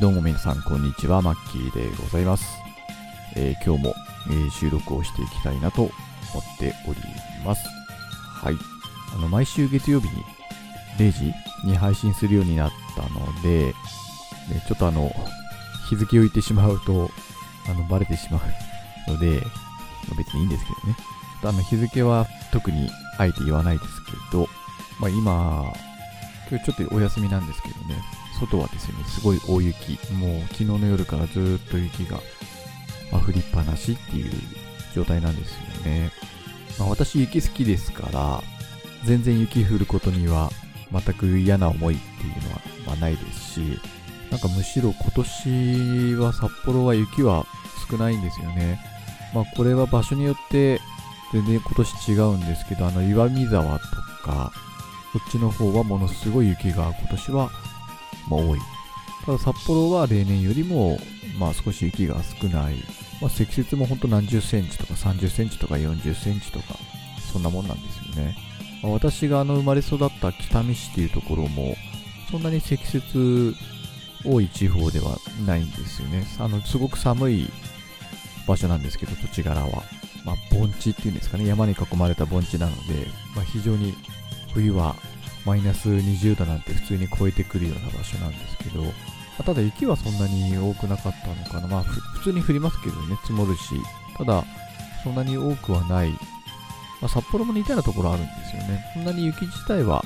どうも皆さん、こんにちは。マッキーでございます。えー今日も、えー収録をしていきたいなと思っております。はい。あの、毎週月曜日に0時に配信するようになったので、でちょっとあの、日付を言ってしまうと、あの、バレてしまうので、ま別にいいんですけどね。あの、日付は特にあえて言わないですけど、まあ今、今日ちょっとお休みなんですけどね、外はですね、すごい大雪、もう昨日の夜からずっと雪が、ま降りっぱなしっていう状態なんですよね。まあ、私雪好きですから、全然雪降ることには全く嫌な思いっていうのは、ま、ないですし、なんかむしろ今年は札幌は雪は少ないんですよね。まあこれは場所によって全然今年違うんですけど、あの岩見沢とか、こっちの方はものすごい雪が今年は、まあ、多い。ただ札幌は例年よりも、まあ少し雪が少ない。まあ積雪もほんと何十センチとか30センチとか40センチとか、そんなもんなんですよね。まあ私があの生まれ育った北見市っていうところも、そんなに積雪多い地方ではないんですよね。あの、すごく寒い場所なんですけど、土地柄は。まあ、盆地っていうんですかね、山に囲まれた盆地なので、まあ、非常に冬はマイナス20度なんて普通に超えてくるような場所なんですけど、まただ雪はそんなに多くなかったのかな。まあ、普通に降りますけどね、積もるし、ただ、そんなに多くはない。まあ、札幌も似たようなところあるんですよね。そんなに雪自体は、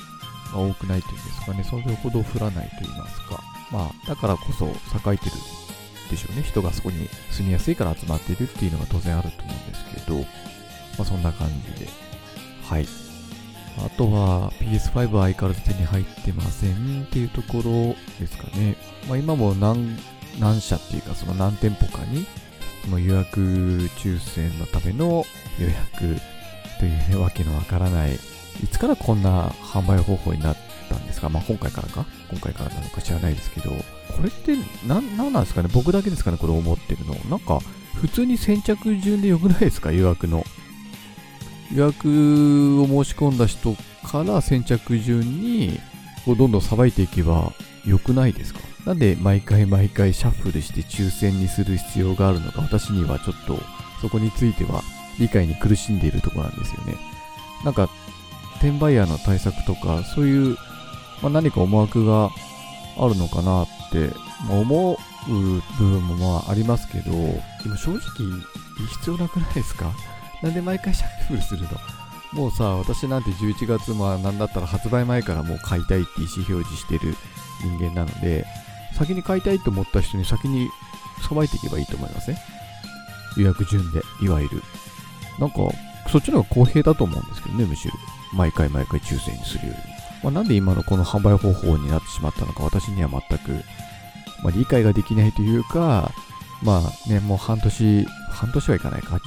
ま多くないというんですかね、それほど降らないと言いますか。まあ、だからこそ栄えてるでしょうね。人がそこに住みやすいから集まっているっていうのが当然あると思うんですけど、まあそんな感じで。はい。あとは PS5 は相変わらず手に入ってませんっていうところですかね。まあ今も何、何社っていうかその何店舗かに、その予約抽選のための予約というね、わけのわからない、いつからこんな販売方法になったんですか？まあ今回からか？今回からなのか知らないですけど、これってなん、なんですかね？僕だけですかね？これ思ってるの。なんか、普通に先着順でよくないですか？予約の。予約を申し込んだ人から先着順に、こうどんどんさばいていけばよくないですか？なんで毎回毎回シャッフルして抽選にする必要があるのか私にはちょっとそこについては理解に苦しんでいるところなんですよね。なんか、転売ヤーの対策とか、そういう、まあ、何か思惑があるのかなって、まあ思う部分もまあありますけど、でも正直必要なくないですか？なんで毎回シャッフルするの？もうさ、私なんて11月、まあなんだったら発売前からもう買いたいって意思表示してる人間なので、先に買いたいと思った人に先にさばいていけばいいと思いますね。予約順で、いわゆる。なんか、そっちの方が公平だと思うんですけどね、むしろ。毎回毎回抽選にするより。まあ、なんで今のこの販売方法になってしまったのか私には全く、まあ、理解ができないというか、まあね、もう半年、半年はいかないか、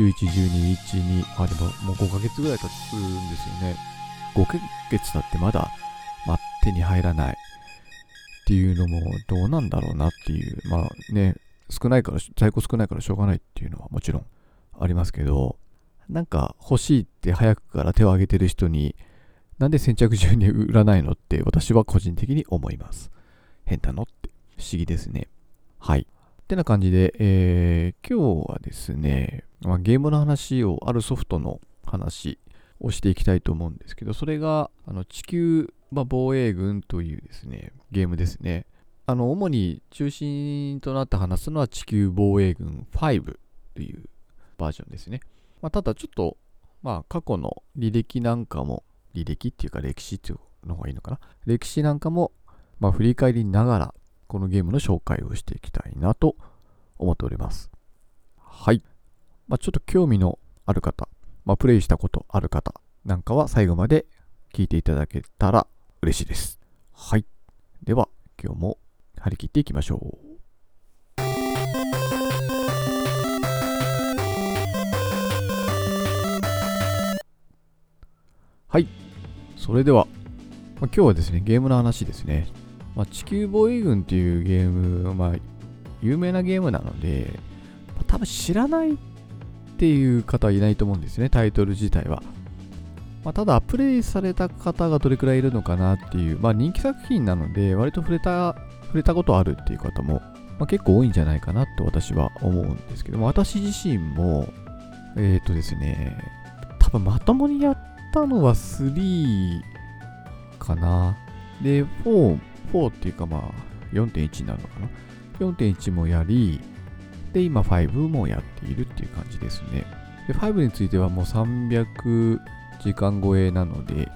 11、12、1、2、あ、でももう5ヶ月ぐらい経つんですよね。5ヶ月経ってまだ、ま、手に入らないっていうのもどうなんだろうなっていう、まあね、少ないから、在庫少ないからしょうがないっていうのはもちろんありますけど、なんか欲しいって早くから手を挙げてる人に、なんで先着順に売らないのって私は個人的に思います。変なのって不思議ですね。はい。ってな感じで、えー今日はですね、まあ、ゲームの話を、あるソフトの話をしていきたいと思うんですけど、それが、あの地球、まあ、防衛軍というですね、ゲームですね。あの、主に中心となって話すのは地球防衛軍5というバージョンですね。まあ、ただちょっと、まあ、過去の履歴なんかも、履歴っていうか歴史っていうのがいいのかな。歴史なんかも、まあ、振り返りながら、このゲームの紹介をしていきたいなと思っております。はい。まあ、ちょっと興味のある方、まあ、プレイしたことある方なんかは最後まで聞いていただけたら嬉しいです。はい。では、今日も張り切っていきましょう。はい。それでは、まあ、今日はですね、ゲームの話ですね。まあ、地球防衛軍っていうゲーム、まあ、有名なゲームなので、まあ多分知らないっていう方はいないと思うんですね、タイトル自体は。まあ、ただ、プレイされた方がどれくらいいるのかなっていう、まあ、人気作品なので、割と触れた、触れたことあるっていう方も、まあ、結構多いんじゃないかなと私は思うんですけども、私自身も、えっ、ー、とですね、多分まともにやったのは3かな。で、4、4っていうかまあ、4.1なのかな。4.1もやり、で、今5もやっているっていう感じですね。で、5についてはもう300時間超えなので、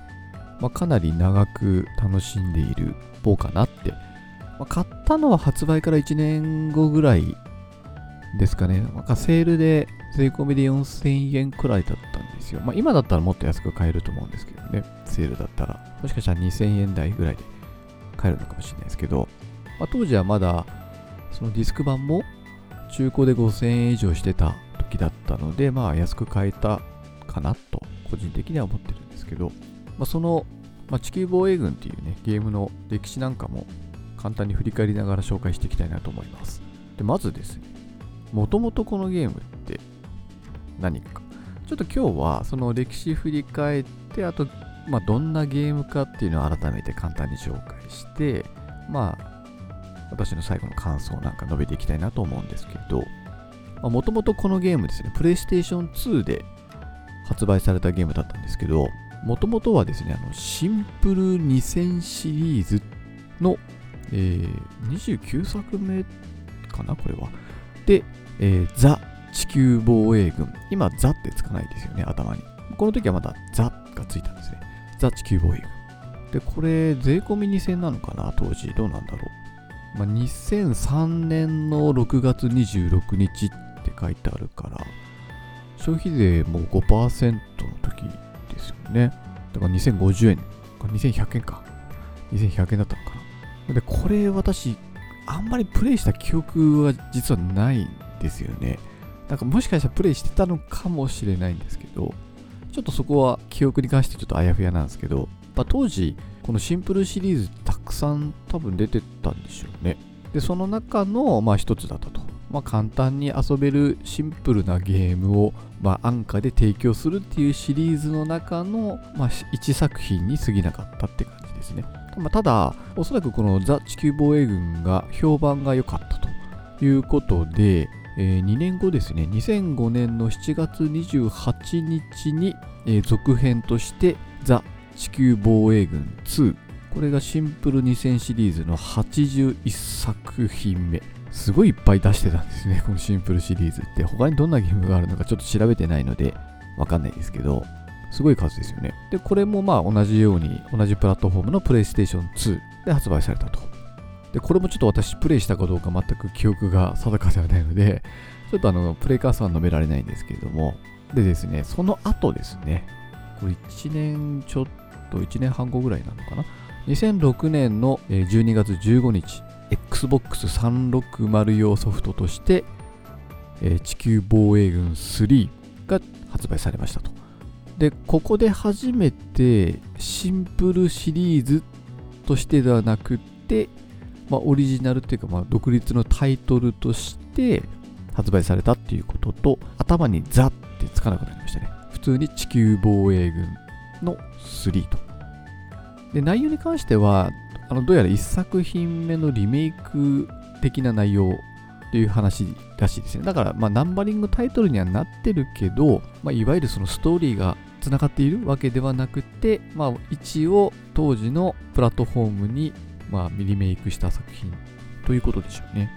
まあ、かなり長く楽しんでいる方かなって。まあ、買ったのは発売から1年後ぐらいですかね。なんかセールで税込みで4000円くらいだったんですよ。まあ、今だったらもっと安く買えると思うんですけどね。セールだったら。もしかしたら2000円台ぐらいで買えるのかもしれないですけど、まあ、当時はまだそのディスク版も中古で5000円以上してた時だったので、まあ安く買えたかなと個人的には思ってるんですけど、まあ、その、まあ、地球防衛軍っていうね、ゲームの歴史なんかも簡単に振り返りながら紹介していきたいなと思います。で、まずですね、もともとこのゲームって何か。ちょっと今日はその歴史振り返って、あと、まあ、どんなゲームかっていうのを改めて簡単に紹介して、まあ、私の最後の感想なんか述べていきたいなと思うんですけど、もともとこのゲームですね、プレイステーション2で発売されたゲームだったんですけど、もともとはですね、あのシンプル2000シリーズの、えー、29作目かな、これは。で、えー、ザ地球防衛軍。今、ザってつかないですよね、頭に。この時はまだザがついたんですね。ザ地球防衛軍。で、これ、税込み2000なのかな、当時。どうなんだろう。まあ、2003年の6月26日って書いてあるから、消費税も5%の時ですよね。だから2050円、2100円か。2100円だったのかな。で、これ私、あんまりプレイした記憶は実はないんですよね。なんかもしかしたらプレイしてたのかもしれないんですけど、ちょっとそこは記憶に関してちょっとあやふやなんですけど、まあ、当時、このシンプルシリーズたくさん多分出てたんでしょうね。で、その中のまあ一つだったと。まあ、簡単に遊べるシンプルなゲームを、まあ、安価で提供するっていうシリーズの中の、まあ、1作品に過ぎなかったって感じですね。ただ、おそらくこのザ・地球防衛軍が評判が良かったということで、えー、2年後ですね、2005年の7月28日に、えー、続編として・地球防衛軍2これがシンプル2000シリーズの81作品目。すごいいっぱい出してたんですねこのシンプルシリーズって。他にどんなゲームがあるのかちょっと調べてないのでわかんないですけどすごい数ですよね。でこれもまあ同じように同じプラットフォームのプレイステーション2で発売されたと。でこれもちょっと私プレイしたかどうか全く記憶が定かではないのでちょっとあのプレイカースは述べられないんですけれども。でですねその後ですね。これ1年ちょっと1年半後ぐらいなのかな。2006年の12月15日 Xbox 360用ソフトとして、地球防衛軍3が発売されましたと。でここで初めてシンプルシリーズとしてではなくて、まあ、オリジナルっていうか、まあ、独立のタイトルとして発売されたっていうことと頭にザってつかなくなりましたね。普通に地球防衛軍の3と。で内容に関してはあのどうやら1作品目のリメイク的な内容っていう話らしいですね。だから、まあ、ナンバリングタイトルにはなってるけど、まあ、いわゆるそのストーリーがつながっているわけではなくて、まあ、一応当時のプラットフォームに、まあ、リメイクした作品ということでしょうね。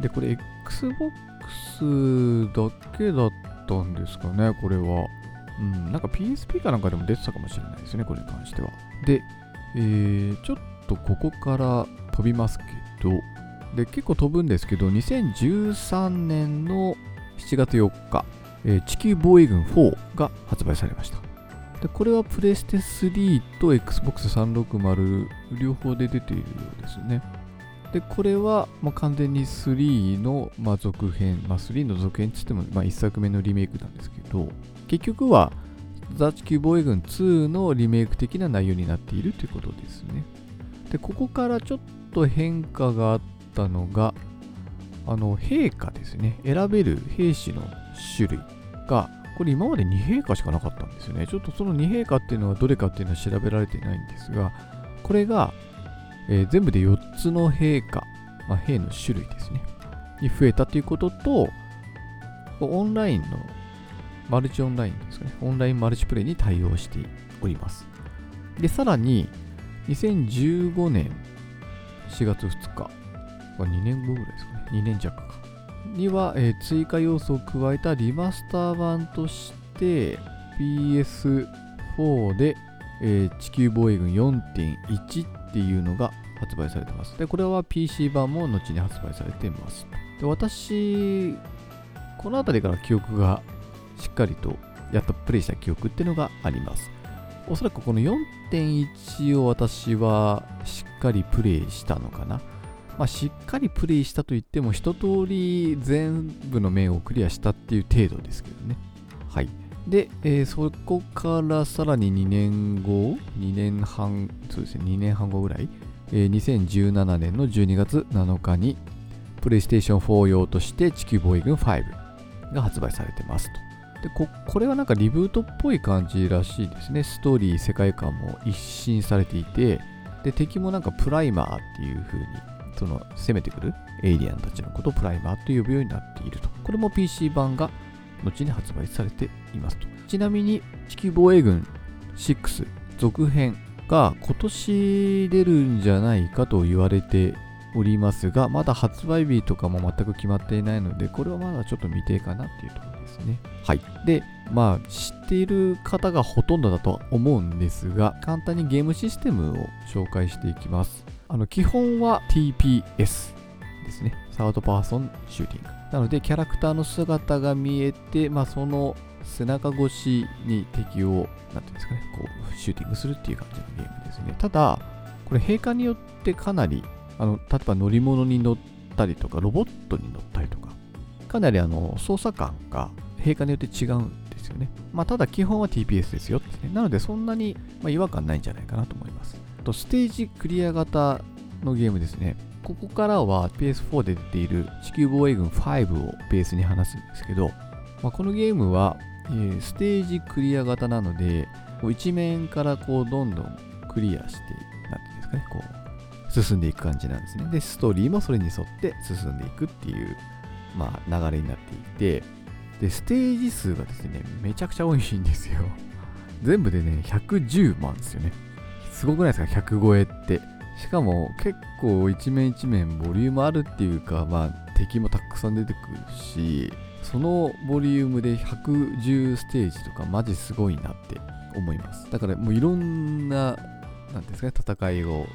でこれ Xbox だけだったんですかねこれは。うん、なんか PSP かなんかでも出てたかもしれないですね、これに関しては。で、えー、ちょっとここから飛びますけど、で、結構飛ぶんですけど、2013年の7月4日、えー、地球防衛軍4が発売されました。で、これはプレステ3と Xbox 360両方で出ているようですね。で、これは、まあ、完全に3の、まあ、続編、まあ、3の続編って言っても、まあ、1作目のリメイクなんですけど、結局はザ・地球防衛軍2のリメイク的な内容になっているということですね。で、ここからちょっと変化があったのが、あの、陛下ですね。選べる兵士の種類がこれ今まで2陛下しかなかったんですよね。ちょっとその2陛下っていうのはどれかっていうのは調べられてないんですが、これが、えー、全部で4つの陛下、まあ、兵の種類ですね、に増えたということと、オンラインの、マルチオンラインですかね、オンラインマルチプレイに対応しております。で、さらに、2015年4月2日、2年後ぐらいですかね、2年弱か。には、えー、追加要素を加えたリマスター版として PS4 で、えー、地球防衛軍4.1っていうのが発売されてます。で、これは PC 版も後に発売されてます。で、私、この辺りから記憶がしっかりとやっとプレイした記憶っていうのがあります。おそらくこの4.1を私はしっかりプレイしたのかな。まあ、しっかりプレイしたといっても一通り全部の面をクリアしたっていう程度ですけどね。はい。で、えー、そこからさらに2年後、2年半、そうですね、2年半後ぐらい、えー、2017年の12月7日に、プレイステーション4用として地球防衛軍5が発売されてますと。でこ、これはなんかリブートっぽい感じらしいですね。ストーリー、世界観も一新されていて、で、敵もなんかプライマーっていう風に、その攻めてくるエイリアンたちのことをプライマーと呼ぶようになっていると。これも PC 版が後に発売されていますと。ちなみに地球防衛軍6続編が今年出るんじゃないかと言われておりますが、まだ発売日とかも全く決まっていないので、これはまだちょっと未定かなっていうところですね。はい。で、まあ、知っている方がほとんどだとは思うんですが、簡単にゲームシステムを紹介していきます。あの、基本は TPS ですね。サードパーソンシューティング。なので、キャラクターの姿が見えて、まあ、その背中越しに敵を、なんていうんですかね、こう、シューティングするっていう感じのゲームですね。ただ、これ、陛下によってかなり、あの、例えば乗り物に乗ったりとか、ロボットに乗ったりとか、かなりあの、操作感が陛下によって違うんですよね。まあ、ただ基本は TPS ですよですね。なので、そんなに、ま、違和感ないんじゃないかなと思います。と、ステージクリア型のゲームですね。ここからは PS4 で出ている地球防衛軍5をベースに話すんですけど、まあ、このゲームは、え、ステージクリア型なので、こう一面からこうどんどんクリアして、なんていうんですかね、こう進んでいく感じなんですね。で、ストーリーもそれに沿って進んでいくっていう、まあ、流れになっていて、で、ステージ数がですね、めちゃくちゃ多いんですよ。全部でね、110万ですよね。すごくないですか ?100 超えって。しかも結構一面一面ボリュームあるっていうか、まあ敵もたくさん出てくるし、そのボリュームで110ステージとかマジすごいなって思います。だからもういろんな、なんですかね、戦いを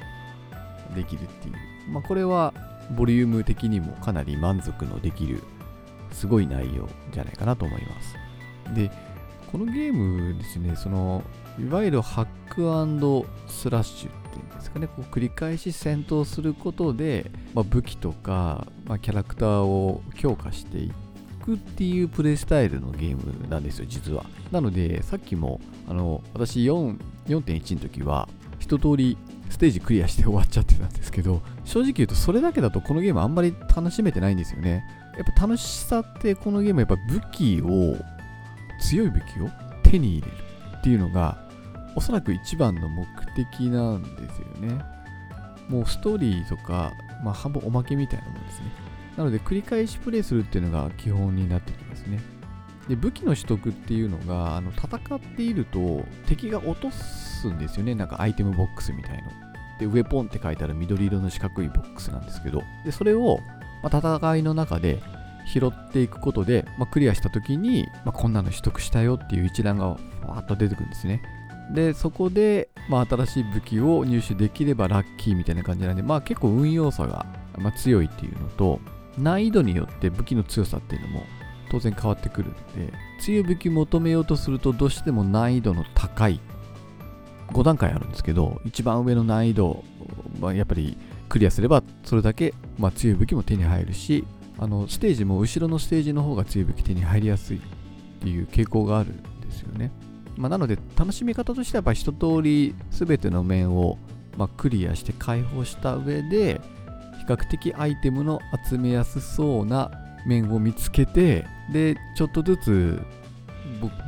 できるっていう。まあこれはボリューム的にもかなり満足のできるすごい内容じゃないかなと思います。で、このゲームですね、その、いわゆるハックスラッシュっていうんですかね、こう繰り返し戦闘することで、まあ、武器とか、まあ、キャラクターを強化していくっていうプレイスタイルのゲームなんですよ、実は。なので、さっきも、あの、私4 4.1の時は、一通りステージクリアして終わっちゃってたんですけど、正直言うとそれだけだとこのゲームあんまり楽しめてないんですよね。やっぱ楽しさってこのゲームやっぱ武器を強い武器を手に入れるっていうのがおそらく一番の目的なんですよね。もうストーリーとか、まあ、半分おまけみたいなもんですね。なので繰り返しプレイするっていうのが基本になってきますね。で武器の取得っていうのがあの戦っていると敵が落とすんですよね。なんかアイテムボックスみたいの。で、ウェポンって書いてある緑色の四角いボックスなんですけど、でそれを、まあ、戦いの中で拾っていくことで、まあ、クリアした時に、まあ、こんなの取得したよっていう一覧がふわっと出てくるんですね。で、そこで、まあ、新しい武器を入手できればラッキーみたいな感じなんで、まあ結構運用差が、まあ、強いっていうのと、難易度によって武器の強さっていうのも当然変わってくるので、強い武器求めようとするとどうしても難易度の高い5段階あるんですけど、一番上の難易度はやっぱりクリアすればそれだけ、まあ、強い武器も手に入るし、あのステージも後ろのステージの方が強い武器手に入りやすいっていう傾向があるんですよね。まあ、なので楽しみ方としてはやっぱ一通り全ての面を、ま、クリアして解放した上で比較的アイテムの集めやすそうな面を見つけてでちょっとずつ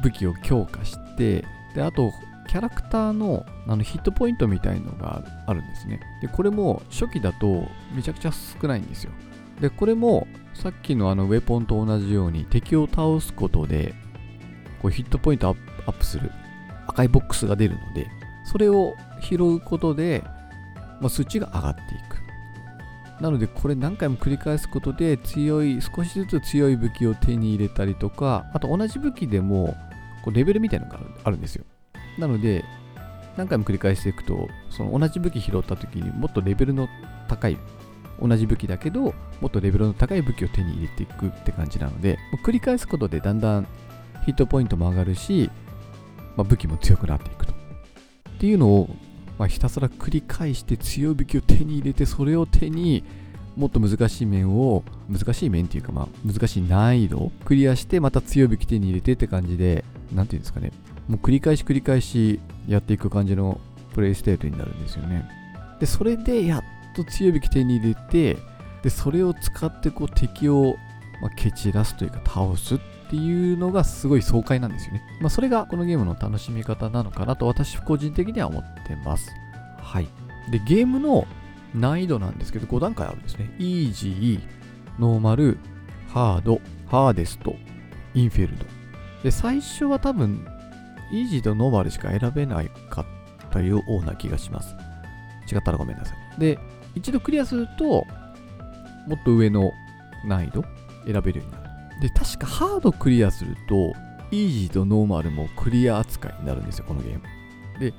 武器を強化してであとキャラクターのあのヒットポイントみたいのがあるんですね。でこれも初期だとめちゃくちゃ少ないんですよ。でこれもさっきのあのウェポンと同じように敵を倒すことでこうヒットポイントアップする赤いボックスが出るのでそれを拾うことで、まあ、数値が上がっていく。なのでこれ何回も繰り返すことで強い少しずつ強い武器を手に入れたりとかあと同じ武器でもこうレベルみたいなのがあるんですよ。なので何回も繰り返していくとその同じ武器拾った時にもっとレベルの高い同じ武器だけどもっとレベルの高い武器を手に入れていくって感じなので繰り返すことでだんだんヒットポイントも上がるし、まあ、武器も強くなっていくと。っていうのをまあ、ひたすら繰り返して強い武器を手に入れてそれを手にもっと難しい面を難しい面っていうかまあ難しい難易度をクリアしてまた強い武器手に入れてって感じで何て言うんですかね。もう繰り返し繰り返しやっていく感じのプレイステートになるんですよねでそれでやっと強い武器手に入れてでそれを使ってこう敵を、まあ、蹴散らすというか倒すっていうのがすごい爽快なんですよね。まあ、それがこのゲームの楽しみ方なのかなと私個人的には思ってます。はい。で、ゲームの難易度なんですけど5段階あるんですね。イージー、ノーマル、ハード、 hardest、inferno。で、最初は多分、イージーとノーマルしか選べないかったような気がします。違ったらごめんなさい。で、一度クリアすると、もっと上の難易度選べるようになる。で、確かハードクリアすると、イージーとノーマルもクリア扱いになるんですよ、このゲーム。で、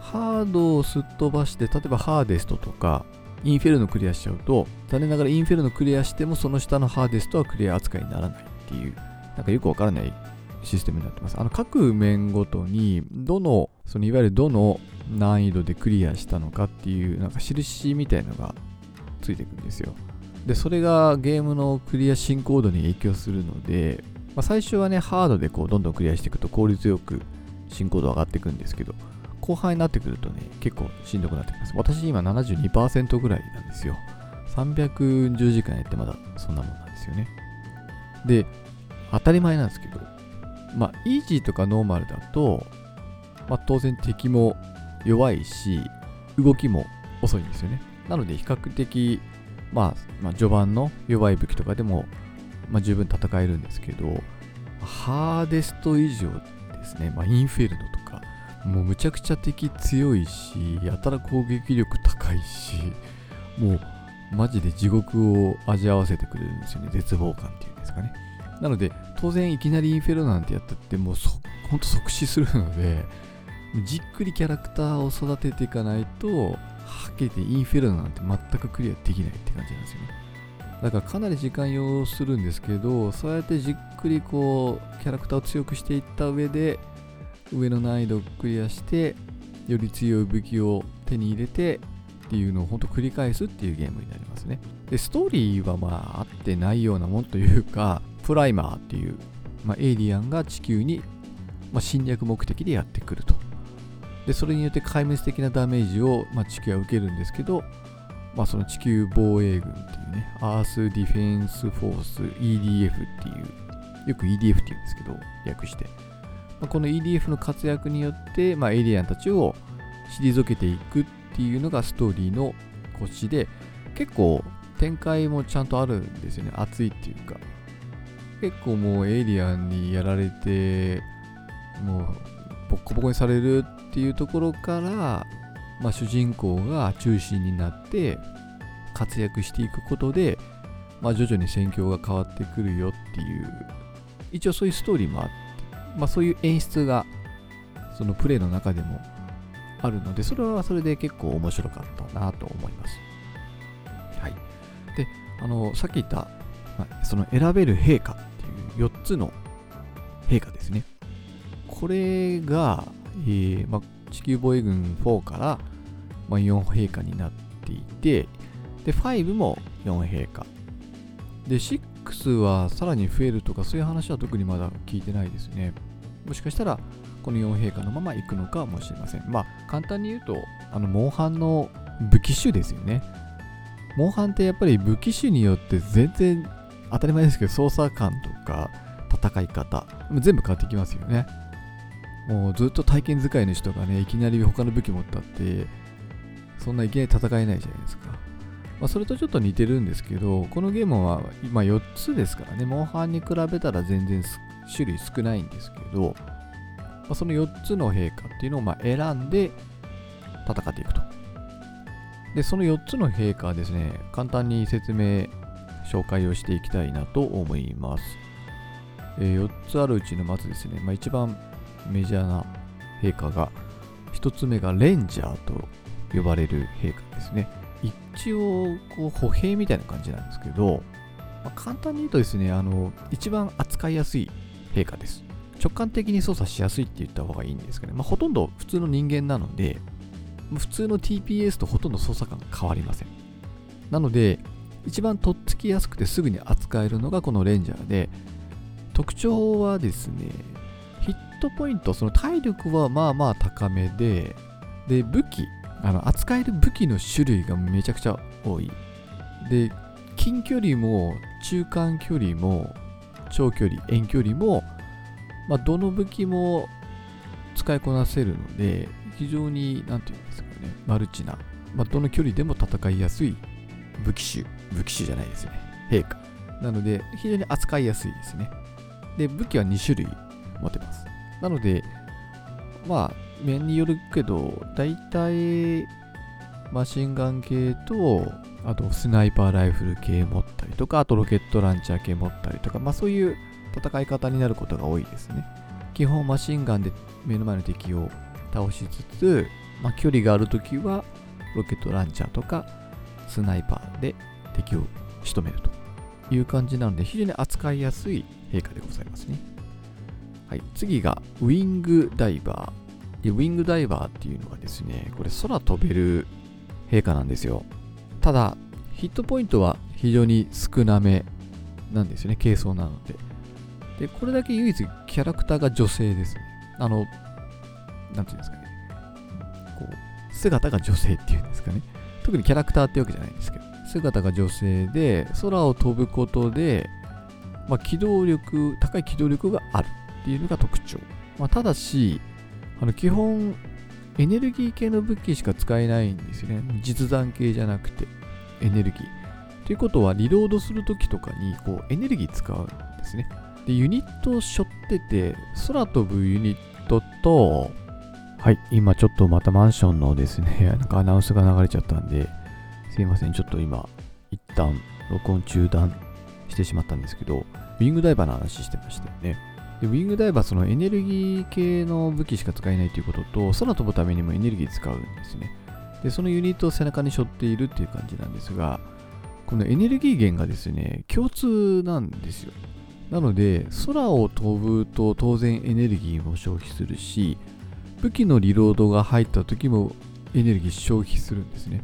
ハードをすっ飛ばして、例えばハーデストとか、インフェルノクリアしちゃうと、残念ながらインフェルノクリアしても、その下のハーデストはクリア扱いにならないっていう、なんかよくわからないシステムになってます。あの、各面ごとに、どの、そのいわゆるどの難易度でクリアしたのかっていう、なんか印みたいのがついてくるんですよ。で、それがゲームのクリア進行度に影響するので、まあ、最初はね、ハードでこうどんどんクリアしていくと効率よく進行度上がっていくんですけど、後半になってくるとね、結構しんどくなってきます。私今72%ぐらいなんですよ。310時間やってまだそんなもんなんですよね。で、当たり前なんですけど、まあ、イージーとかノーマルだと、まあ、当然敵も弱いし、動きも遅いんですよね。なので、比較的まあ、まあ、序盤の弱い武器とかでも、まあ、十分戦えるんですけど、ハーデスト以上ですね、まあ、インフェルノとか、もうむちゃくちゃ敵強いし、やたら攻撃力高いし、もうマジで地獄を味わわせてくれるんですよね、絶望感っていうんですかね。なので、当然いきなりインフェルノなんてやったって、もうそ、ほんと即死するので、じっくりキャラクターを育てていかないと、はっきり言ってインフェルノなんて全くクリアできないって感じなんですよね。だからかなり時間要するんですけど、そうやってじっくりこう、キャラクターを強くしていった上で、上の難易度をクリアして、より強い武器を手に入れてっていうのを本当繰り返すっていうゲームになりますね。で、ストーリーはまあ合ってないようなもんというか、プライマーっていう、まあ、エイリアンが地球に、まあ、侵略目的でやってくると。でそれによって壊滅的なダメージを、まあ、地球は受けるんですけど、まあ、その地球防衛軍っていうね、アースディフェンスフォース EDF っていう、よく EDF って言うんですけど、略して。まあ、この EDF の活躍によって、まあ、エイリアンたちを退けていくっていうのがストーリーの腰で、結構展開もちゃんとあるんですよね。熱いっていうか。結構もうエイリアンにやられて、もうボッコボコにされるっていうところから、まあ、主人公が中心になって活躍していくことで、まあ、徐々に戦況が変わってくるよっていう一応そういうストーリーもあって、まあ、そういう演出がそのプレイの中でもあるのでそれはそれで結構面白かったなと思います。はい。で、あの、さっき言った、まあ、その選べる陛下4つの陛下ですね。これが、えーま、地球防衛軍4から、ま、4陛下になっていて、で、5も4陛下。で、6はさらに増えるとか、そういう話は特にまだ聞いてないですね。もしかしたら、この4陛下のまま行くのかもしれません。まあ、簡単に言うと、あの、モンハンの武器種ですよね。モンハンってやっぱり武器種によって全然当たり前ですけど操作感とか戦い方全部変わってきますよね。もうずっと体験使いの人がねいきなり他の武器持ったってそんないきなり戦えないじゃないですか、まあ、それとちょっと似てるんですけどこのゲームは今4つですからね。モンハンに比べたら全然種類少ないんですけど、まあ、その4つの陛下っていうのをま選んで戦っていくと。でその4つの陛下はですね簡単に説明紹介をしていきたいなと思います、えー、4つあるうちのまずですね、まあ、一番メジャーな陛下が1つ目がレンジャーと呼ばれる陛下ですね。一応こう歩兵みたいな感じなんですけど、まあ、簡単に言うとですねあの一番扱いやすい陛下です。直感的に操作しやすいって言った方がいいんですけど、ね、まあ、ほとんど普通の人間なので普通の TPS とほとんど操作感が変わりません。なので一番とっつきやすくてすぐに扱えるのがこのレンジャーで特徴はですねヒットポイントその体力はまあまあ高めでで武器あの扱える武器の種類がめちゃくちゃ多い。で近距離も中間距離も長距離遠距離も、まあ、どの武器も使いこなせるので非常に何て言うんですかねマルチな、まあ、どの距離でも戦いやすい武器種。武器種じゃないですよね。陛下なので非常に扱いやすいですね。で武器は2種類持てます。なのでまあ面によるけど大体マシンガン系とあとスナイパーライフル系持ったりとかあとロケットランチャー系持ったりとかまあそういう戦い方になることが多いですね。基本マシンガンで目の前の敵を倒しつつ、まあ、距離があるときはロケットランチャーとかスナイパーで敵を仕留めるという感じなので非常に扱いやすい陛下でございますね。はい、次がウィングダイバーで。ウィングダイバーっていうのはですね、これ空飛べる陛下なんですよ。ただ、ヒットポイントは非常に少なめなんですよね、軽装なので。で、これだけ唯一キャラクターが女性ですね。あの、なんていうんですかね。こう、姿が女性っていうんですかね。特にキャラクターってわけじゃないんですけど、姿が女性で、空を飛ぶことで、まあ、機動力、高い機動力があるっていうのが特徴。まあ、ただし、あの基本、エネルギー系の武器しか使えないんですよね。実弾系じゃなくて、エネルギー。ということは、リロードするときとかに、こう、エネルギー使うんですね。で、ユニットを背負ってて、空飛ぶユニットと、はい、今ちょっとまたマンションのですね、なんかアナウンスが流れちゃったんで、すいません、ちょっと今、一旦録音中断してしまったんですけど、ウィングダイバーの話してましたよね。でウィングダイバー、そのエネルギー系の武器しか使えないということと、空飛ぶためにもエネルギー使うんですね。で、そのユニットを背中に背負っているっていう感じなんですが、このエネルギー源がですね、共通なんですよ。なので、空を飛ぶと当然エネルギーも消費するし、武器のリロードが入った時もエネルギー消費するんですね。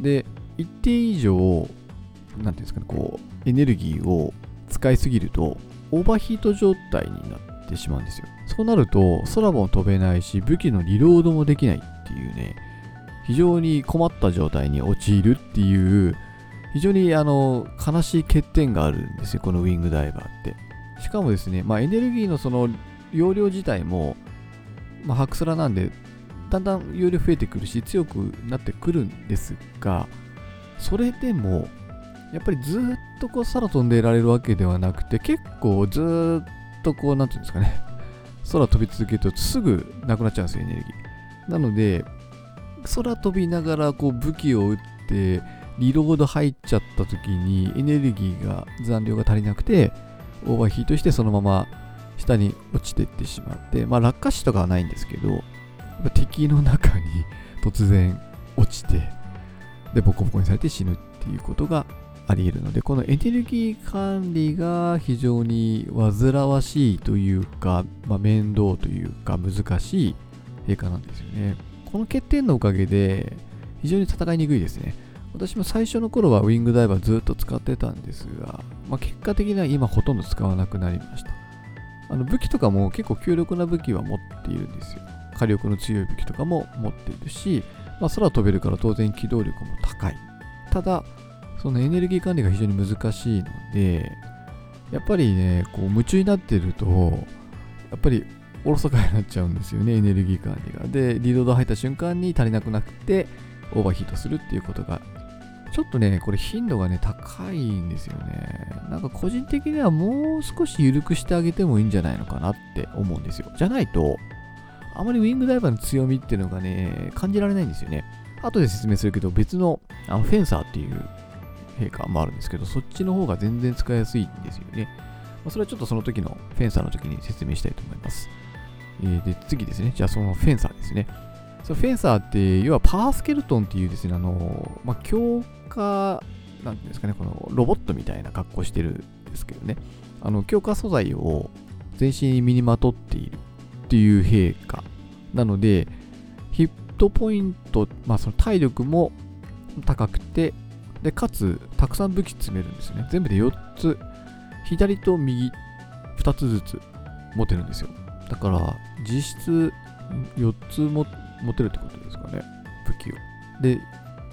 で、一定以上、なんていうんですかね、こう、エネルギーを使いすぎると、オーバーヒート状態になってしまうんですよ。そうなると、空も飛べないし、武器のリロードもできないっていうね、非常に困った状態に陥るっていう、非常にあの悲しい欠点があるんですよ、このウィングダイバーって。しかもですね、まあ、エネルギーのその容量自体も、まあ、ハクスラなんで、だんだん容量増えてくるし、強くなってくるんですが、それでも、やっぱりずっとこう空飛んでいられるわけではなくて、結構ずっとこう、なんていうんですかね、空飛び続けるとすぐなくなっちゃうんですよ、エネルギー。なので、空飛びながらこう武器を撃って、リロード入っちゃった時にエネルギーが残量が足りなくて、オーバーヒートしてそのまま下に落ちていってしまって、まあ落下死とかはないんですけど、敵の中に突然落ちて、で、ボコボコにされて死ぬっていうことがあり得るので、このエネルギー管理が非常に煩わしいというか、まあ、面倒というか難しい陛下なんですよね。この欠点のおかげで非常に戦いにくいですね。私も最初の頃はウィングダイバーずっと使ってたんですが、まあ、結果的には今ほとんど使わなくなりました。あの武器とかも結構強力な武器は持っているんですよ。火力の強い武器とかも持っているし、まあ、空飛べるから当然機動力も高い。ただ、そのエネルギー管理が非常に難しいので、やっぱりね、こう夢中になってると、やっぱりおろそかになっちゃうんですよね、エネルギー管理が。で、リロード入った瞬間に足りなくなって、オーバーヒートするっていうことが、ちょっとね、これ頻度がね、高いんですよね。なんか個人的にはもう少し緩くしてあげてもいいんじゃないのかなって思うんですよ。じゃないと、あまりウィングダイバーの強みっていうのがね、感じられないんですよね。後で説明するけど、別のあのフェンサーっていう陛下もあるんですけど、そっちの方が全然使いやすいんですよね。まあ、それはちょっとその時のフェンサーの時に説明したいと思います。えー、で、次ですね。じゃあそのフェンサーですね。そのフェンサーって、要はパースケルトンっていうですね、あの、まあ、強化、なんていうんですかね、このロボットみたいな格好してるんですけどね。あの、強化素材を全身に身にまとっているっていう陛下なので、ヒットポイント、まあその体力も高くて、で、かつ、たくさん武器詰めるんですね。全部で4つ、左と右2つずつ持てるんですよ。だから、実質4つも持てるってことですかね。武器を。で、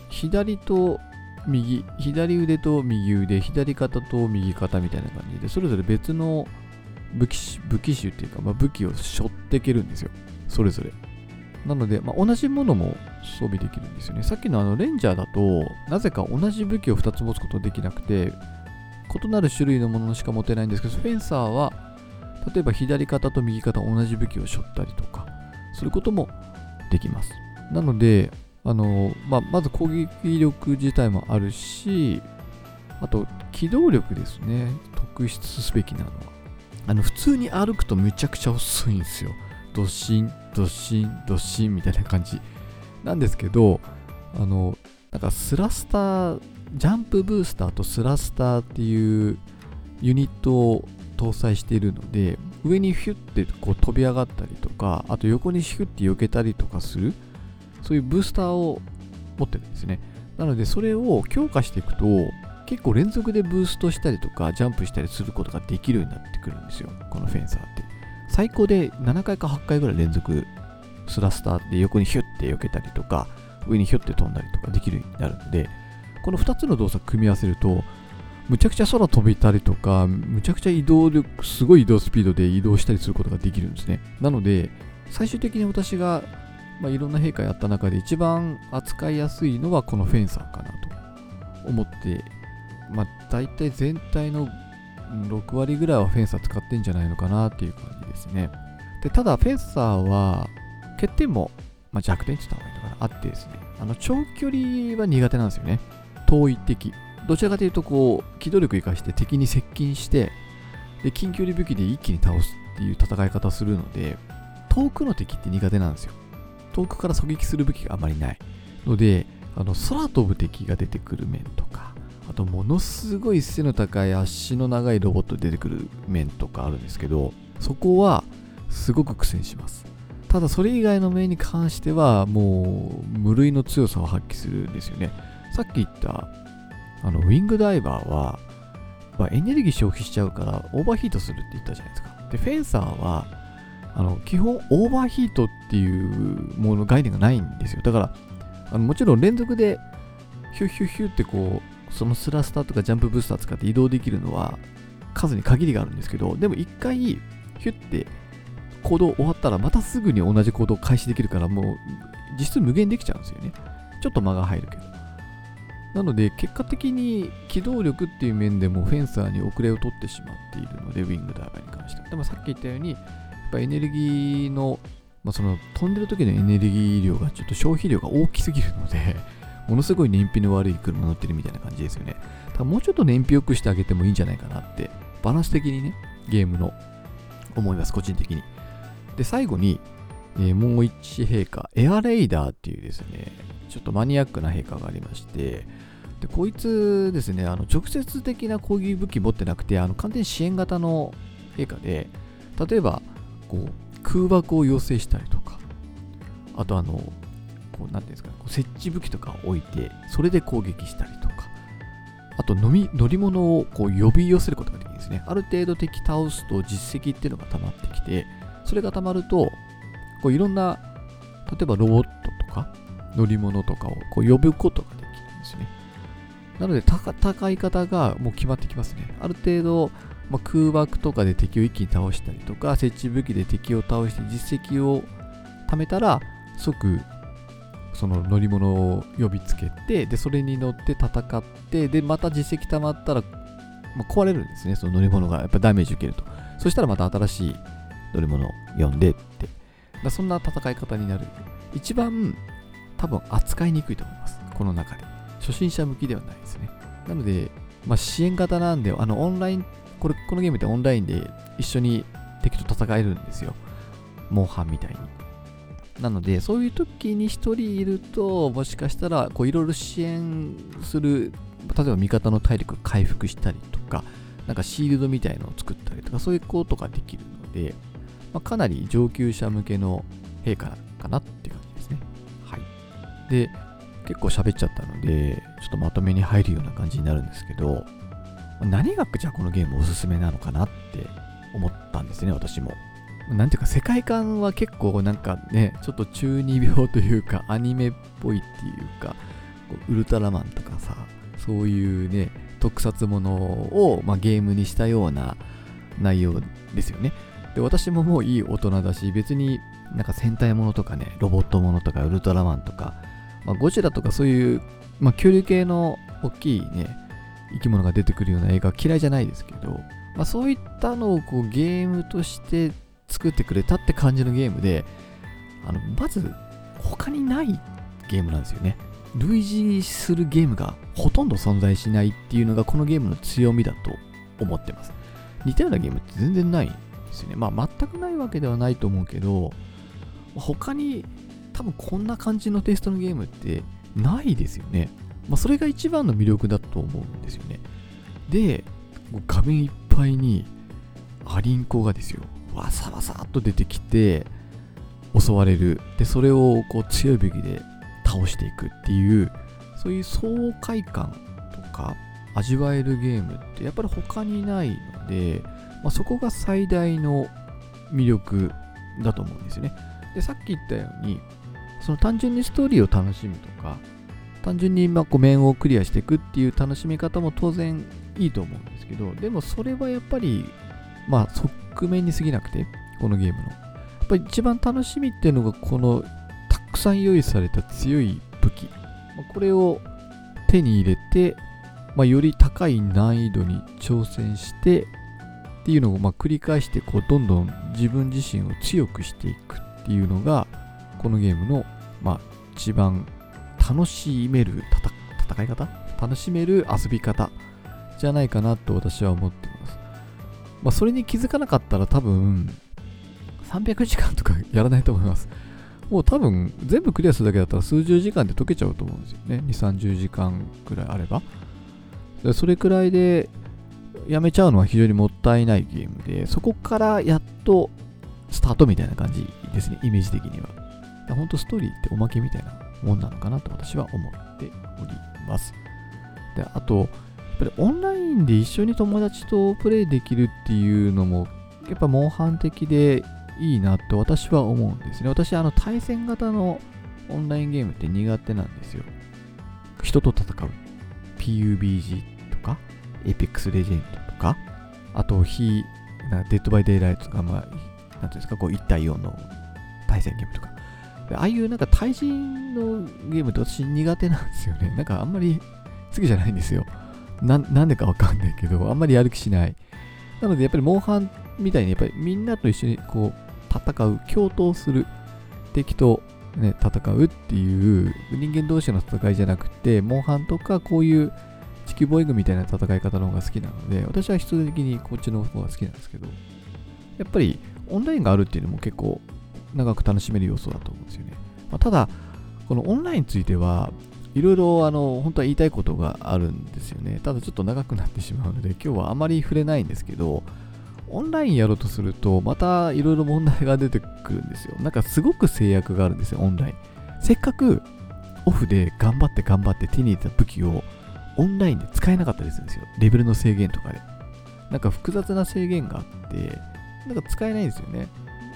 左と右、左腕と右腕、左肩と右肩みたいな感じで、それぞれ別の武器武器種っていうか、まあ、武器を背負っていけるんですよ。それぞれ。なので、まあ、同じものも装備できるんですよね。さっきのあのレンジャーだと、なぜか同じ武器を2つ持つことできなくて、異なる種類のものしか持てないんですけど、フェンサーは、例えば左肩と右肩同じ武器を背負ったりとか、することもできます。なので、あのまあ、まず攻撃力自体もあるし、あと機動力ですね。特筆すべきなのは。あの普通に歩くとむちゃくちゃ遅いんですよ。ドシン、ドシン、ドシンみたいな感じなんですけど、あの、なんかスラスター、ジャンプブースターとスラスターっていうユニットを搭載しているので、上にヒュッてこう飛び上がったりとか、あと横にヒュッて避けたりとかする、そういうブースターを持ってるんですね。なので、それを強化していくと、結構連続でブーストしたりとか、ジャンプしたりすることができるようになってくるんですよ。このフェンサーって。最高で7回か8回ぐらい連続スラスターで横にヒュッて避けたりとか、上にヒュッて飛んだりとかできるようになるので、この2つの動作組み合わせると、むちゃくちゃ空飛びたりとか、むちゃくちゃ移動力、すごい移動スピードで移動したりすることができるんですね。なので、最終的に私が、まあ、いろんな陛下やった中で一番扱いやすいのはこのフェンサーかなと思って、まあ、大体全体の6割ぐらいはフェンサー使ってんじゃないのかなっていう感じですね。で、ただフェンサーは欠点も、まあ、弱点って言った方がいいのかなあってですね、あの長距離は苦手なんですよね。遠い敵。どちらかというと、こう、機動力生かして敵に接近して、で、近距離武器で一気に倒すっていう戦い方をするので、遠くの敵って苦手なんですよ。遠くから狙撃する武器があまりない。ので、あの空飛ぶ敵が出てくる面とか、とものすごい背の高い足の長いロボット出てくる面とかあるんですけど、そこはすごく苦戦します。ただそれ以外の面に関してはもう無類の強さを発揮するんですよね。さっき言ったあのウィングダイバーは、まあ、エネルギー消費しちゃうからオーバーヒートするって言ったじゃないですか。で、フェンサーはあの基本オーバーヒートっていうもの概念がないんですよ。だからあのもちろん連続でヒュッヒュッヒュッってこうそのスラスターとかジャンプブースター使って移動できるのは数に限りがあるんですけど、でも一回ヒュッて行動終わったらまたすぐに同じ行動を開始できるからもう実質無限できちゃうんですよね。ちょっと間が入るけど。なので結果的に機動力っていう面でもフェンサーに遅れを取ってしまっているので、ウィングダーバーに関しては。でもさっき言ったように、やっぱエネルギーの、まあ、その飛んでる時のエネルギー量がちょっと消費量が大きすぎるので、ものすごい燃費の悪い車乗ってるみたいな感じですよね。だもうちょっと燃費良くしてあげてもいいんじゃないかなって、バランス的にね、ゲームの思います、個人的に。で、最後に、えー、もう一陛下、エアレイダーっていうですね、ちょっとマニアックな陛下がありまして、でこいつですね、あの直接的な攻撃武器持ってなくて、あの完全支援型の陛下で、例えばこう空爆を要請したりとか、あとあの、こうなんていうんですか、設置武器とかを置いて、それで攻撃したりとか、あと乗み乗り物をこう呼び寄せることができるんですね。ある程度敵倒すと実績っていうのが溜まってきて、それが溜まると、こういろんな、例えばロボットとか乗り物とかをこう呼ぶことができるんですね。なので、戦い方がもう決まってきますね。ある程度、まあ、空爆とかで敵を一気に倒したりとか、設置武器で敵を倒して実績を貯めたら、即、その乗り物を呼びつけて、で、それに乗って戦って、で、また実績貯まったら、まあ、壊れるんですね、その乗り物が。やっぱダメージ受けると。そしたらまた新しい乗り物を呼んでって。だそんな戦い方になる。一番多分扱いにくいと思います。この中で。初心者向きではないですね。なので、まあ、支援型なんで、あの、オンライン、これ、このゲームってオンラインで一緒に敵と戦えるんですよ。モンハンみたいに。なので、そういう時に1人いると、もしかしたら、こう、いろいろ支援する、例えば味方の体力回復したりとか、なんかシールドみたいのを作ったりとか、そういうことができるので、まあ、かなり上級者向けの陛下かなって感じですね。はい。で、結構喋っちゃったので、ちょっとまとめに入るような感じになるんですけど、何がじゃあこのゲームおすすめなのかなって思ったんですね、私も。なんていうか世界観は結構なんかね、ちょっと中二病というか アニメっぽいっていうか、ウルトラマンとかさ、そういうね、特撮ものを、まあ、ゲームにしたような内容ですよね。で、私ももういい大人だし、別になんか戦隊ものとかね、ロボットものとかウルトラマンとか、まあ、ゴジラとかそういう、まあ、恐竜系の大きいね、生き物が出てくるような映画嫌いじゃないですけど、まあ、そういったのをこうゲームとして作ってくれたって感じのゲームで、あのまず他にないゲームなんですよね。類似するゲームがほとんど存在しないっていうのがこのゲームの強みだと思ってます。似たようなゲームって全然ないんですよね。まあ全くないわけではないと思うけど、他に多分こんな感じのテイストのゲームってないですよね。まあそれが一番の魅力だと思うんですよね。で、画面いっぱいにアリンコがですよ、わさわさっと出てきて襲われる。で、それをこう強い武器で倒していくっていう、そういう爽快感とか味わえるゲームってやっぱり他にないので、まあ、そこが最大の魅力だと思うんですよね。で、さっき言ったように、その単純にストーリーを楽しむとか、単純にまあこう面をクリアしていくっていう楽しみ方も当然いいと思うんですけど、でもそれはやっぱり、まあ面に過ぎなくて、このゲームの。やっぱり一番楽しみっていうのがこのたくさん用意された強い武器。これを手に入れて、まあ、より高い難易度に挑戦してっていうのをま繰り返してこうどんどん自分自身を強くしていくっていうのがこのゲームの、まあ、一番楽しめる戦い方？楽しめる遊び方じゃないかなと私は思ってま。あ、それに気づかなかったら多分300時間とかやらないと思います。もう多分全部クリアするだけだったら数十時間で解けちゃうと思うんですよね。2、30時間くらいあれば。それくらいでやめちゃうのは非常にもったいないゲームで、そこからやっとスタートみたいな感じですね、イメージ的には。本当ストーリーっておまけみたいなもんなのかなと私は思っております。で、あと、ぱりオンラインで一緒に友達とプレイできるっていうのも、やっぱモンハン的でいいなと私は思うんですね。私、あの対戦型のオンラインゲームって苦手なんですよ。人と戦う。PUBG とか、Apex Legend とか、あと、非、 Dead by Daylight とか、まあ、なんていうんですか、こう1対4の対戦ゲームとか。ああいうなんか対人のゲームって私苦手なんですよね。なんかあんまり好きじゃないんですよ。ななんでかわかんないけど、あんまりやる気しない。なのでやっぱりモンハンみたいにやっぱりみんなと一緒にこう戦う、共闘する、敵と、ね、戦うっていう人間同士の戦いじゃなくて、モンハンとかこういう地球防衛軍みたいな戦い方の方が好きなので、私は必然的にこっちの方が好きなんですけど、やっぱりオンラインがあるっていうのも結構長く楽しめる要素だと思うんですよね。まあ、ただ、このオンラインについては、いろいろあの本当は言いたいことがあるんですよね。ただちょっと長くなってしまうので、今日はあまり触れないんですけど、オンラインやろうとすると、またいろいろ問題が出てくるんですよ。なんかすごく制約があるんですよ、オンライン。せっかくオフで頑張って頑張って手に入れた武器をオンラインで使えなかったりするんですよ。レベルの制限とかで。なんか複雑な制限があって、なんか使えないんですよね。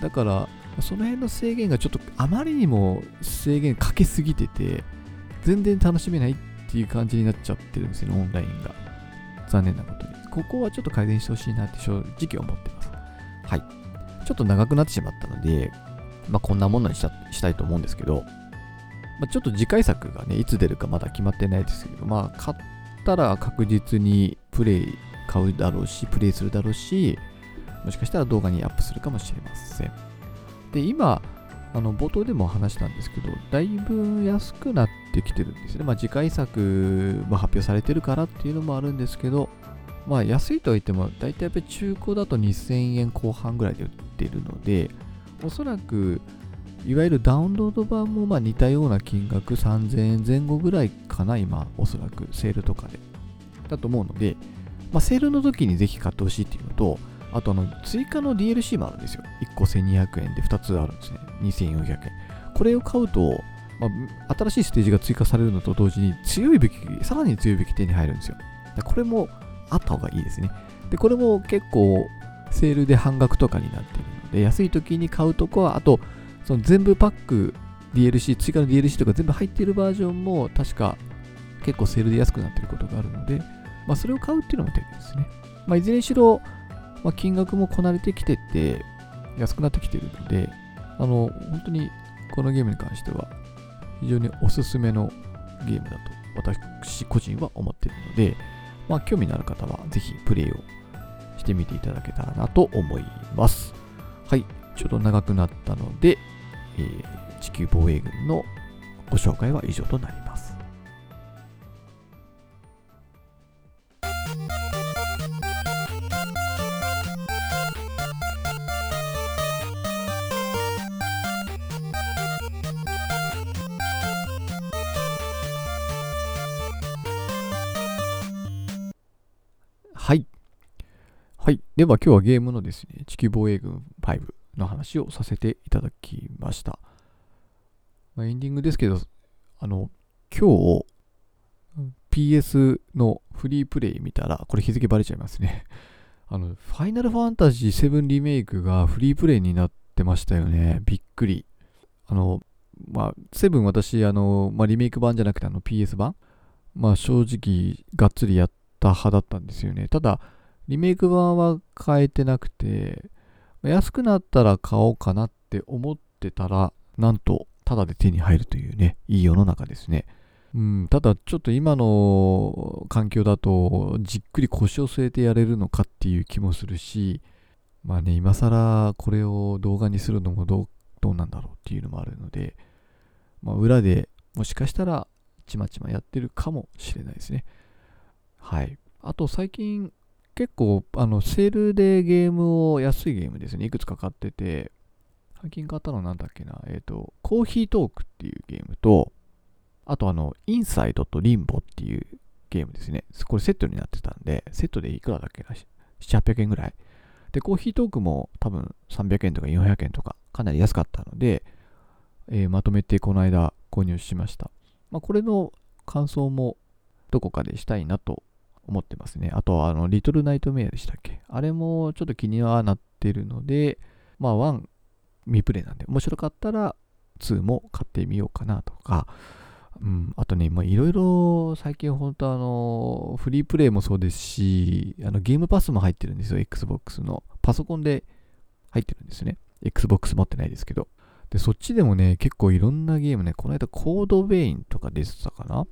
だから、その辺の制限がちょっとあまりにも制限かけすぎてて、全然楽しめないっていう感じになっちゃってるんですよね、オンラインが。残念なことに。ここはちょっと改善してほしいなって正直思ってます。はい。ちょっと長くなってしまったので、まあ、こんなものにしたしたいと思うんですけど、まあ、ちょっと次回作がね、いつ出るかまだ決まってないですけど、まあ、買ったら確実にプレイ買うだろうし、プレイするだろうし、もしかしたら動画にアップするかもしれません。で、今、あの冒頭でも話したんですけど、だいぶ安くなってきてるんですね。まあ、次回作も発表されてるからっていうのもあるんですけど、まあ、安いとは言っても、大体やっぱり中古だと2000円後半ぐらいで売ってるので、おそらく、いわゆるダウンロード版もま似たような金額3000円前後ぐらいかな、今、おそらくセールとかで。だと思うので、まあ、セールの時にぜひ買ってほしいっていうのと、あとあの追加の DLC もあるんですよ。1個1200円で2つあるんですね。2400円。これを買うと、まあ、新しいステージが追加されるのと同時に強いべき、さらに強いべき手に入るんですよ。これもあった方がいいですね。で、これも結構セールで半額とかになっているので、安い時に買うとこは、あと、その全部パック DLC、追加の DLC とか全部入っているバージョンも確か結構セールで安くなっていることがあるので、まあ、それを買うっていうのも手ですね。まあ、いずれにしろ、まあ、金額もこなれてきてて、安くなってきてるので、あの、本当にこのゲームに関しては、非常におすすめのゲームだと私個人は思っているので、まあ、興味のある方はぜひプレイをしてみていただけたらなと思います。はい、ちょっと長くなったので、えー、地球防衛軍のご紹介は以上となります。はい。では今日はゲームのですね、地球防衛軍5の話をさせていただきました。まあ、エンディングですけど、あの、今日、PS のフリープレイ見たら、これ日付バレちゃいますね。あの、ファイナルファンタジー7リメイクがフリープレイになってましたよね。びっくり。あの、まあ、7私、あの、まあ、リメイク版じゃなくてあの PS 版？まあ正直がっつりやった派だったんですよね。ただ、リメイク版は変えてなくて、安くなったら買おうかなって思ってたら、なんと、ただで手に入るというね、いい世の中ですね。うん、ただ、ちょっと今の環境だと、じっくり腰を据えてやれるのかっていう気もするし、まあね、今更これを動画にするのもどうどうなんだろうっていうのもあるので、まあ、裏でもしかしたらちまちまやってるかもしれないですね。はい。あと最近結構あのセールでゲームを安いゲームですね、いくつか買ってて、最近買ったのなんだっけな、えっ、ー、と、コーヒートークっていうゲームと、あとあの、インサイドとリンボっていうゲームですね。これセットになってたんで、セットでいくらだっけな ?7、800円ぐらい。で、コーヒートークも多分300円とか400円とかかなり安かったので、えー、まとめてこの間購入しました。まあ、これの感想もどこかでしたいなと思ってますね。あと、あの、リトルナイトメアでしたっけ？あれもちょっと気にはなってるので、まあ、1未プレイなんで、面白かったら2も買ってみようかなとか、うん、あとね、いろいろ最近本当あの、フリープレイもそうですし、あのゲームパスも入ってるんですよ、Xbox の。パソコンで入ってるんですね。Xbox 持ってないですけど。で、そっちでもね、結構いろんなゲームね、この間コードベインとか出てたかな？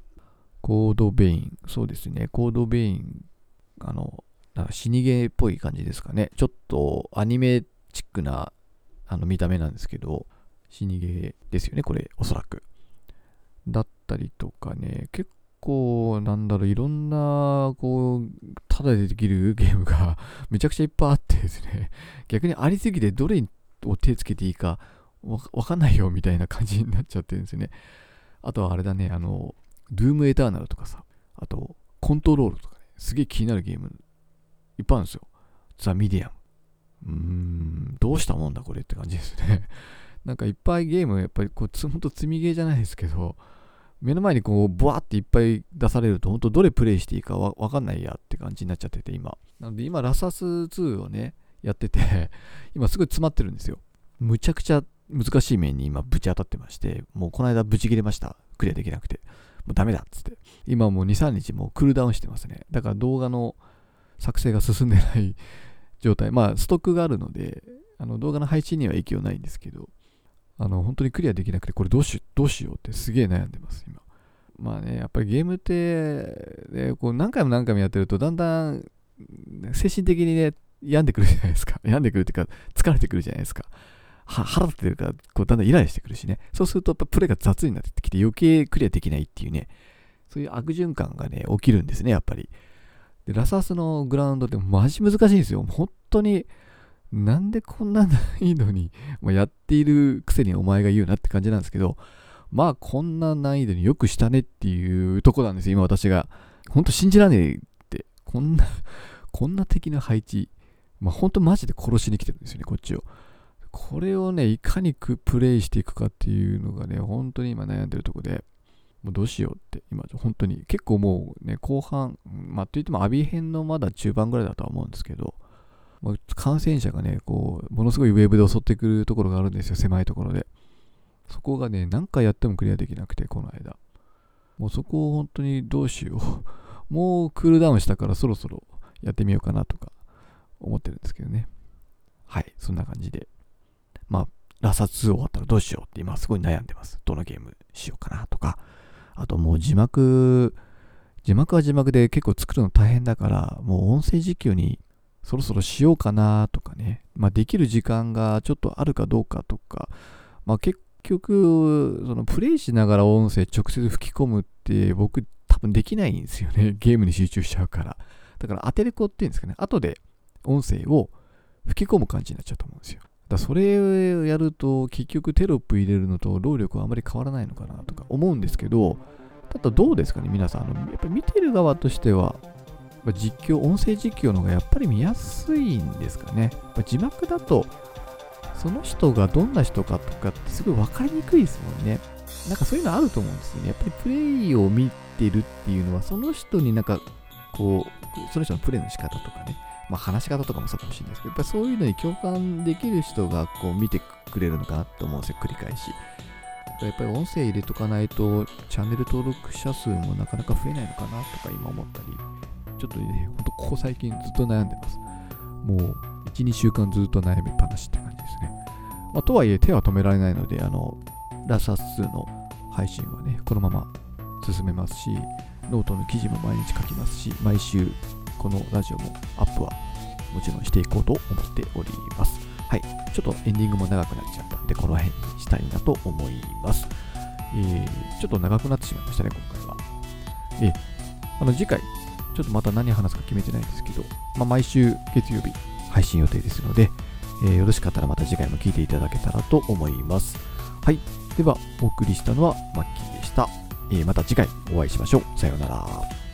コードベイン。そうですね。コードベイン。あの、なんか死にゲーっぽい感じですかね。ちょっとアニメチックなあの見た目なんですけど、死にゲーですよね、これ、おそらく。だったりとかね、結構、なんだろう、いろんな、こう、ただでできるゲームが めちゃくちゃいっぱいあってですね、逆にありすぎてどれを手つけていいかわかんないよみたいな感じになっちゃってるんですよね。あとはあれだね、あの、 DOOM Eternal とかさ、あと、コントロールとかね、すげえ気になるゲームいっぱいあるんですよ。 The Medium。うーん、どうしたもんだこれって感じですね。なんかいっぱいゲーム、やっぱりこう、ほんと積みゲーじゃないですけど、目の前にこう、ブワーっていっぱい出されると、ほんとどれプレイしていいかわわかんないやって感じになっちゃってて、今。なので今、ラスアス2をね、やってて、今すごい詰まってるんですよ。むちゃくちゃ難しい面に今ぶち当たってまして、もうこの間ぶち切れました。クリアできなくて。もうダメだっつって。今もう2、3日もうクールダウンしてますね。だから動画の作成が進んでない状態。まあ、ストックがあるので、あの動画の配信には影響ないんですけど、あの、本当にクリアできなくて、これどうしどうしようってすげえ悩んでます、今。まあね、やっぱりゲームって、ね、こう何回も何回もやってると、だんだん精神的にね、病んでくるじゃないですか。病んでくるっていうか、疲れてくるじゃないですか。腹立ってるから、こうだんだんイライラしてくるしね。そうすると、やっぱプレイが雑になってきて、余計クリアできないっていうね、そういう悪循環がね、起きるんですね、やっぱり。で、ラサスのグラウンドってマジ難しいんですよ。本当に、なんでこんな難易度に、もうやっているくせにお前が言うなって感じなんですけど、まあこんな難易度によくしたねっていうとこなんですよ、今私が。ほんと信じらねえって。こんな こんな敵の配置。まあほんとマジで殺しに来てるんですよね、こっちを。これをね、いかにプレイしていくかっていうのがね、本当に今悩んでるとこで、もうどうしようって、今、本当に、結構もうね、後半、まあといっても、アビ編のまだ中盤ぐらいだとは思うんですけど、まあ、感染者がね、こう、ものすごいウェーブで襲ってくるところがあるんですよ、狭いところで。そこがね、何回やってもクリアできなくて、この間。もうそこを本当にどうしよう。もうクールダウンしたからそろそろやってみようかなとか思ってるんですけどね。はい、そんな感じで。まあ、ラサ2終わったらどうしようって今すごい悩んでます。どのゲームしようかなとか。あともう字幕、字幕は字幕で結構作るの大変だから、もう音声実況にそろそろしようかなとかね。まあできる時間がちょっとあるかどうかとか、まあ結局、そのプレイしながら音声直接吹き込むって僕多分できないんですよね。ゲームに集中しちゃうから。だから当てれこっていうんですかね。後で音声を吹き込む感じになっちゃうと思うんですよ。だそれをやると結局テロップ入れるのと労力はあまり変わらないのかなとか思うんですけど、ただどうですかね、皆さん。あのやっぱ見てる側としては、実況、音声実況の方がやっぱり見やすいんですかね。字幕だとその人がどんな人かとかってすごい分かりにくいですもんね。なんかそういうのあると思うんですよね。やっぱりプレイを見てるっていうのは、その人になんか、こう、その人のプレイの仕方とかね、まあ話し方とかもそうかもしれないですけど、やっぱそういうのに共感できる人がこう見てくれるのかなと思うんですよ、繰り返し。やっぱり音声入れとかないと、チャンネル登録者数もなかなか増えないのかなとか今思ったり、ちょっとね、ほんとここ最近ずっと悩んでます。もう、1、2週間ずっと悩みっぱなしって感じですね。まあ、とはいえ手は止められないので、あの、ラスアス2の配信はね、このまま進めますし、ノートの記事も毎日書きますし、毎週このラジオもアップはもちろんしていこうと思っております。はい。ちょっとエンディングも長くなっちゃったんで、この辺にしたいなと思います。えー、ちょっと長くなってしまいましたね、今回は。えー、あの次回、ちょっとまた何話すか決めてないんですけど、まあ、毎週月曜日配信予定ですので、えー、よろしかったらまた次回も聞いていただけたらと思います。はい。では、お送りしたのはマッキーでした。えー、また次回お会いしましょう。さようなら。